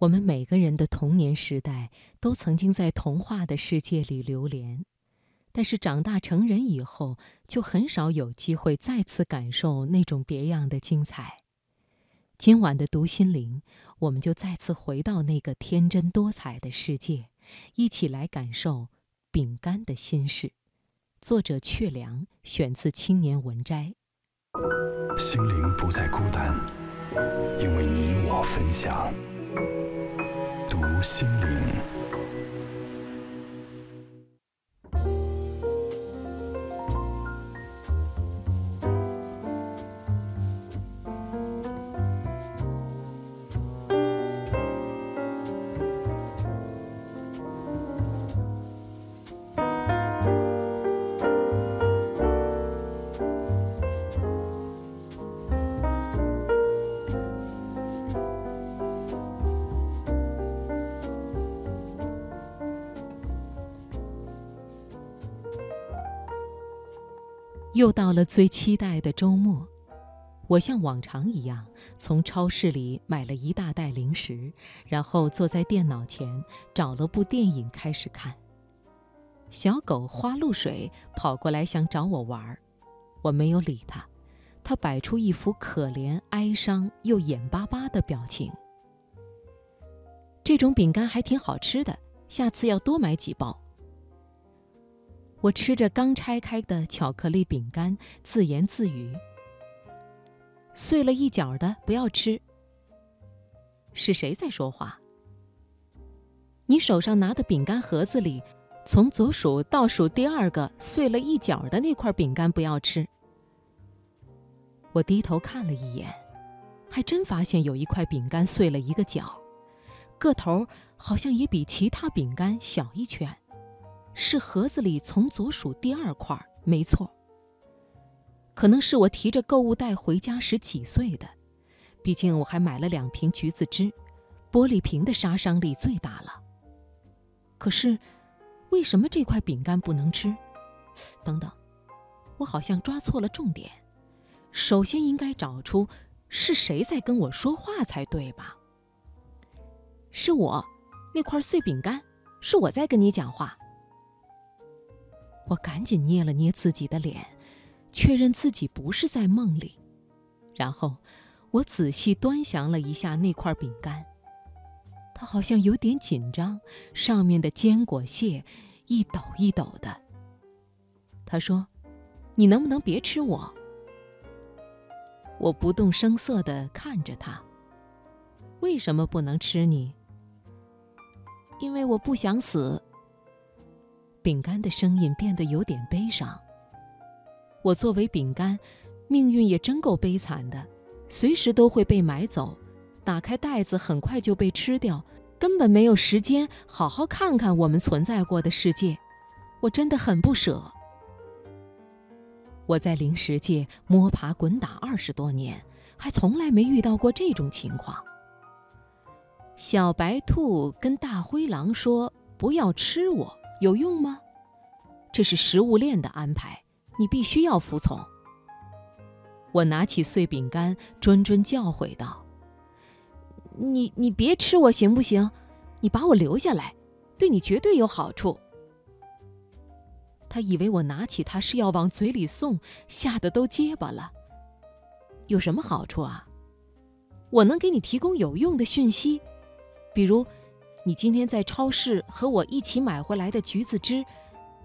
我们每个人的童年时代都曾经在童话的世界里流连，但是长大成人以后，就很少有机会再次感受那种别样的精彩。今晚的读心灵，我们就再次回到那个天真多彩的世界，一起来感受饼干的心事。作者：阙良，选自《青年文摘》。心灵不再孤单，因为你我分享。读心灵。又到了最期待的周末，我像往常一样从超市里买了一大袋零食，然后坐在电脑前找了部电影开始看。小狗花露水跑过来想找我玩儿，我没有理它，它摆出一副可怜、哀伤又眼巴巴的表情。这种饼干还挺好吃的，下次要多买几包。我吃着刚拆开的巧克力饼干，自言自语：“碎了一角的不要吃。”是谁在说话？你手上拿的饼干盒子里，从左数倒数第二个碎了一角的那块饼干不要吃。我低头看了一眼，还真发现有一块饼干碎了一个角，个头好像也比其他饼干小一圈。是盒子里从左数第二块，没错。可能是我提着购物袋回家时挤碎的，毕竟我还买了两瓶橘子汁，玻璃瓶的杀伤力最大了。可是，为什么这块饼干不能吃？等等，我好像抓错了重点。首先应该找出是谁在跟我说话才对吧？是我，那块碎饼干，是我在跟你讲话。我赶紧捏了捏自己的脸，确认自己不是在梦里。然后，我仔细端详了一下那块饼干，它好像有点紧张，上面的坚果屑一抖一抖的。他说：“你能不能别吃我？”我不动声色地看着他。为什么不能吃你？因为我不想死。饼干的声音变得有点悲伤。我作为饼干，命运也真够悲惨的，随时都会被买走，打开袋子很快就被吃掉，根本没有时间好好看看我们存在过的世界。我真的很不舍。我在零食界摸爬滚打二十多年，还从来没遇到过这种情况。小白兔跟大灰狼说：“不要吃我。”有用吗？这是食物链的安排，你必须要服从。我拿起碎饼干，谆谆教诲道：“你你别吃我行不行？你把我留下来，对你绝对有好处。”他以为我拿起它是要往嘴里送，吓得都结巴了。有什么好处啊？我能给你提供有用的讯息，比如。你今天在超市和我一起买回来的橘子汁，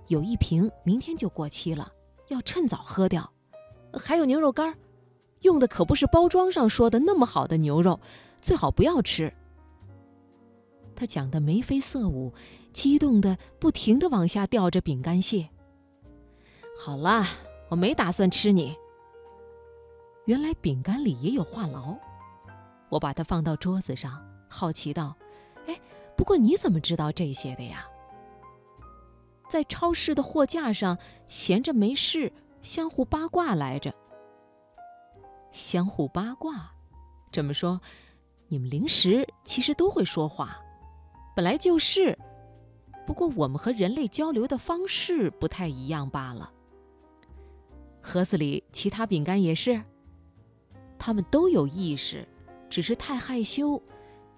有一瓶明天就过期了，要趁早喝掉。还有牛肉干，用的可不是包装上说的那么好的牛肉，最好不要吃。他讲的眉飞色舞，激动的不停的往下掉着饼干屑。好啦，我没打算吃你。原来饼干里也有话痨。我把它放到桌子上，好奇道：“。”不过你怎么知道这些的呀？在超市的货架上闲着没事，相互八卦来着。相互八卦，这么说，你们零食其实都会说话，本来就是。不过我们和人类交流的方式不太一样罢了。盒子里其他饼干也是，他们都有意识，只是太害羞。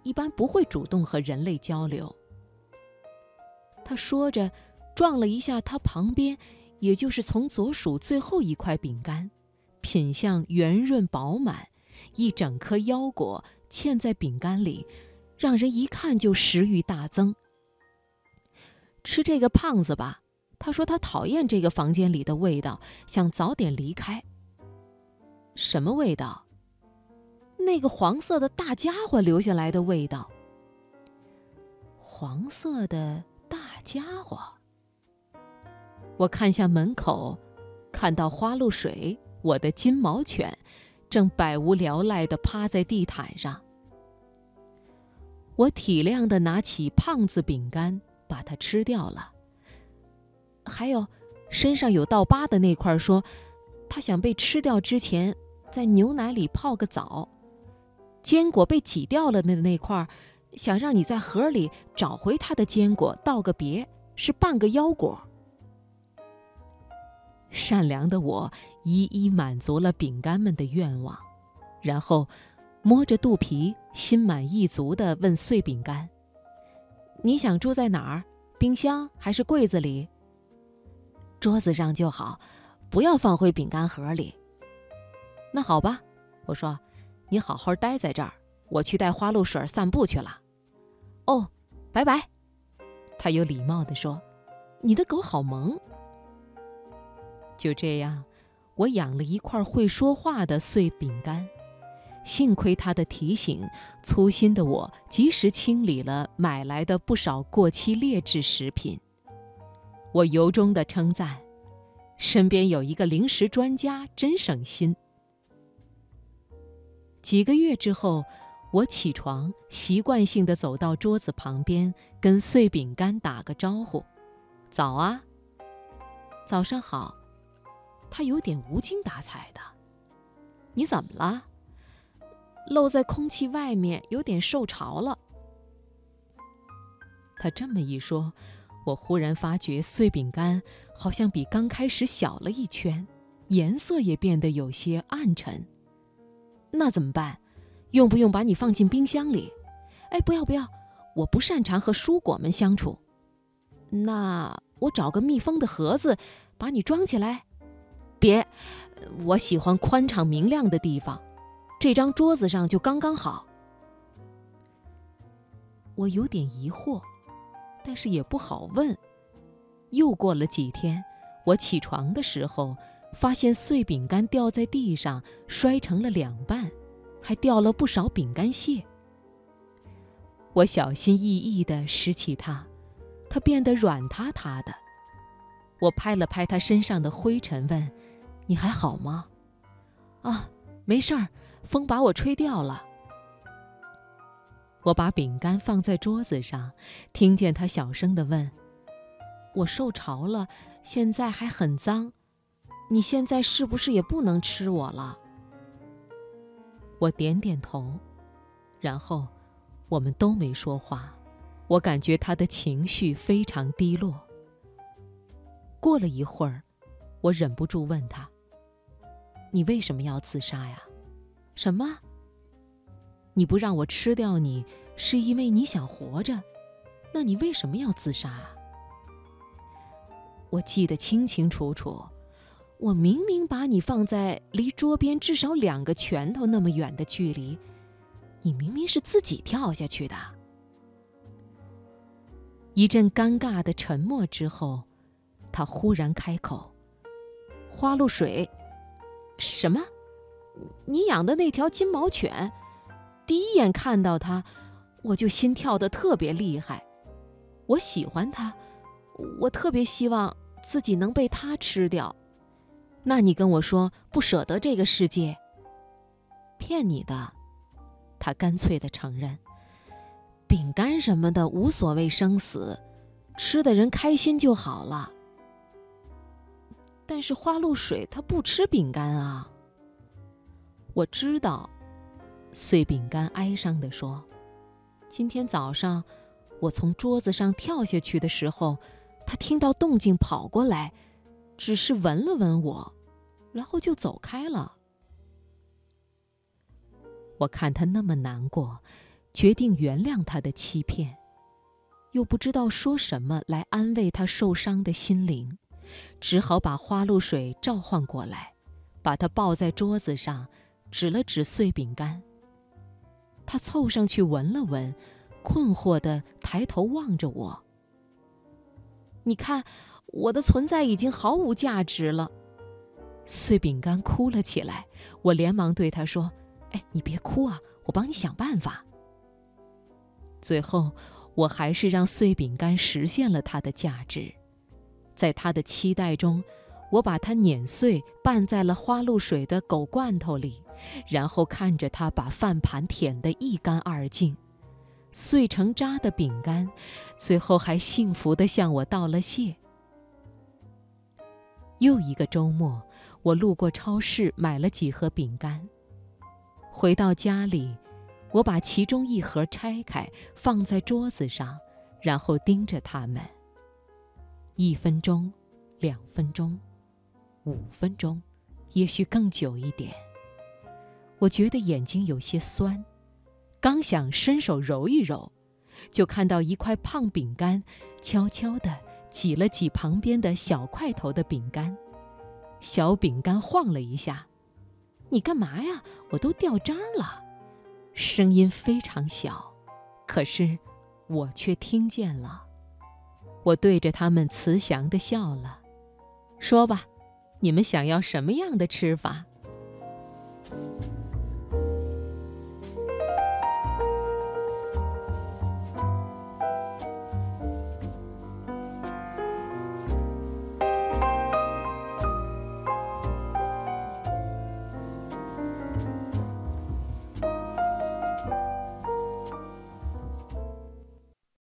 一般不会主动和人类交流。他说着，撞了一下他旁边，也就是从左数最后一块饼干，品相圆润饱满，一整颗腰果嵌在饼干里，让人一看就食欲大增。吃这个胖子吧，他说他讨厌这个房间里的味道，想早点离开。什么味道？那个黄色的大家伙留下来的味道。黄色的。大家伙，我看向门口，看到花露水，我的金毛犬，正百无聊赖地趴在地毯上。我体谅地拿起胖子饼干，把它吃掉了。还有，身上有道疤的那块，说他想被吃掉之前，在牛奶里泡个澡。坚果被挤掉了的那块。想让你在盒里找回它的坚果，道个别，是半个腰果。善良的我一一满足了饼干们的愿望，然后摸着肚皮，心满意足地问碎饼干：“你想住在哪儿？冰箱还是柜子里？桌子上就好，不要放回饼干盒里。”那好吧，我说：“你好好待在这儿，我去带花露水散步去了。”哦，拜拜。他有礼貌地说：“你的狗好萌。”就这样，我养了一块会说话的碎饼干。幸亏他的提醒，粗心的我及时清理了买来的不少过期劣质食品。我由衷的称赞：身边有一个零食专家，真省心。几个月之后。我起床，习惯性的走到桌子旁边，跟碎饼干打个招呼：“早啊，早上好。”他有点无精打采的：“你怎么了？露在空气外面，有点受潮了。”他这么一说，我忽然发觉碎饼干好像比刚开始小了一圈，颜色也变得有些暗沉。那怎么办？用不用把你放进冰箱里？哎，不要不要，我不擅长和蔬果们相处。那我找个密封的盒子，把你装起来。别，我喜欢宽敞明亮的地方，这张桌子上就刚刚好。我有点疑惑，但是也不好问。又过了几天，我起床的时候，发现碎饼干掉在地上，摔成了两半。还掉了不少饼干屑。我小心翼翼地拾起它，它变得软塌塌的。我拍了拍它身上的灰尘，问：“你还好吗？”“啊，没事儿，风把我吹掉了。”我把饼干放在桌子上，听见他小声地问：“我受潮了，现在还很脏，你现在是不是也不能吃我了？”我点点头，然后我们都没说话。我感觉他的情绪非常低落。过了一会儿，我忍不住问他：“你为什么要自杀呀？什么？你不让我吃掉你，是因为你想活着？那你为什么要自杀？”我记得清清楚楚。我明明把你放在离桌边至少两个拳头那么远的距离，你明明是自己跳下去的。一阵尴尬的沉默之后，他忽然开口：“花露水，什么？你养的那条金毛犬？第一眼看到它，我就心跳的特别厉害。我喜欢它，我特别希望自己能被它吃掉。”那你跟我说不舍得这个世界，骗你的。他干脆的承认，饼干什么的无所谓生死，吃的人开心就好了。但是花露水他不吃饼干啊。我知道，碎饼干哀伤的说：“今天早上我从桌子上跳下去的时候，他听到动静跑过来。”只是闻了闻我，然后就走开了。我看他那么难过，决定原谅他的欺骗，又不知道说什么来安慰他受伤的心灵，只好把花露水召唤过来，把他抱在桌子上，指了指碎饼干。他凑上去闻了闻，困惑地抬头望着我。你看，我的存在已经毫无价值了。碎饼干哭了起来，我连忙对他说：“哎，你别哭啊，我帮你想办法。”最后，我还是让碎饼干实现了它的价值。在他的期待中，我把它碾碎，拌在了花露水的狗罐头里，然后看着它把饭盘舔得一干二净。碎成渣的饼干，最后还幸福地向我道了谢。又一个周末，我路过超市买了几盒饼干。回到家里，我把其中一盒拆开放在桌子上，然后盯着它们。一分钟，两分钟，五分钟，也许更久一点。我觉得眼睛有些酸。刚想伸手揉一揉，就看到一块胖饼干，悄悄地挤了挤旁边的小块头的饼干。小饼干晃了一下，“你干嘛呀？我都掉渣了。”声音非常小，可是我却听见了。我对着他们慈祥地笑了，说吧，你们想要什么样的吃法？